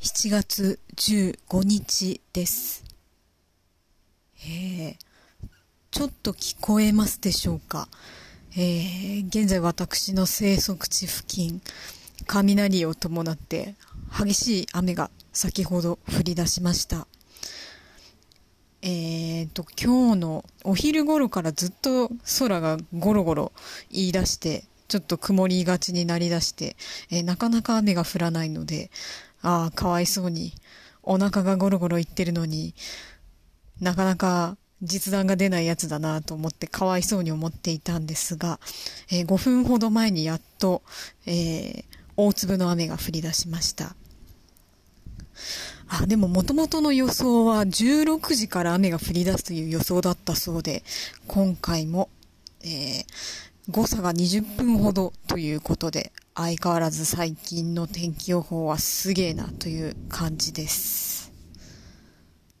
7月15日です。えー、ちょっと聞こえますでしょうか？えー、現在私の生息地付近、雷を伴って激しい雨が先ほど降り出しました。えーと、今日のお昼頃からずっと空がゴロゴロ言い出して、ちょっと曇りがちになりだして、えーなかなか雨が降らないので、ああ、かわいそうに、お腹がゴロゴロ言ってるのに、なかなか実弾が出ないやつだなと思ってかわいそうに思っていたんですが、えー5分ほど前にやっと、えー大粒の雨が降り出しました。あ、でも元々の予想は16時から雨が降り出すという予想だったそうで、今回も、えー誤差が20分ほどということで、相変わらず最近の天気予報はすげえなという感じです。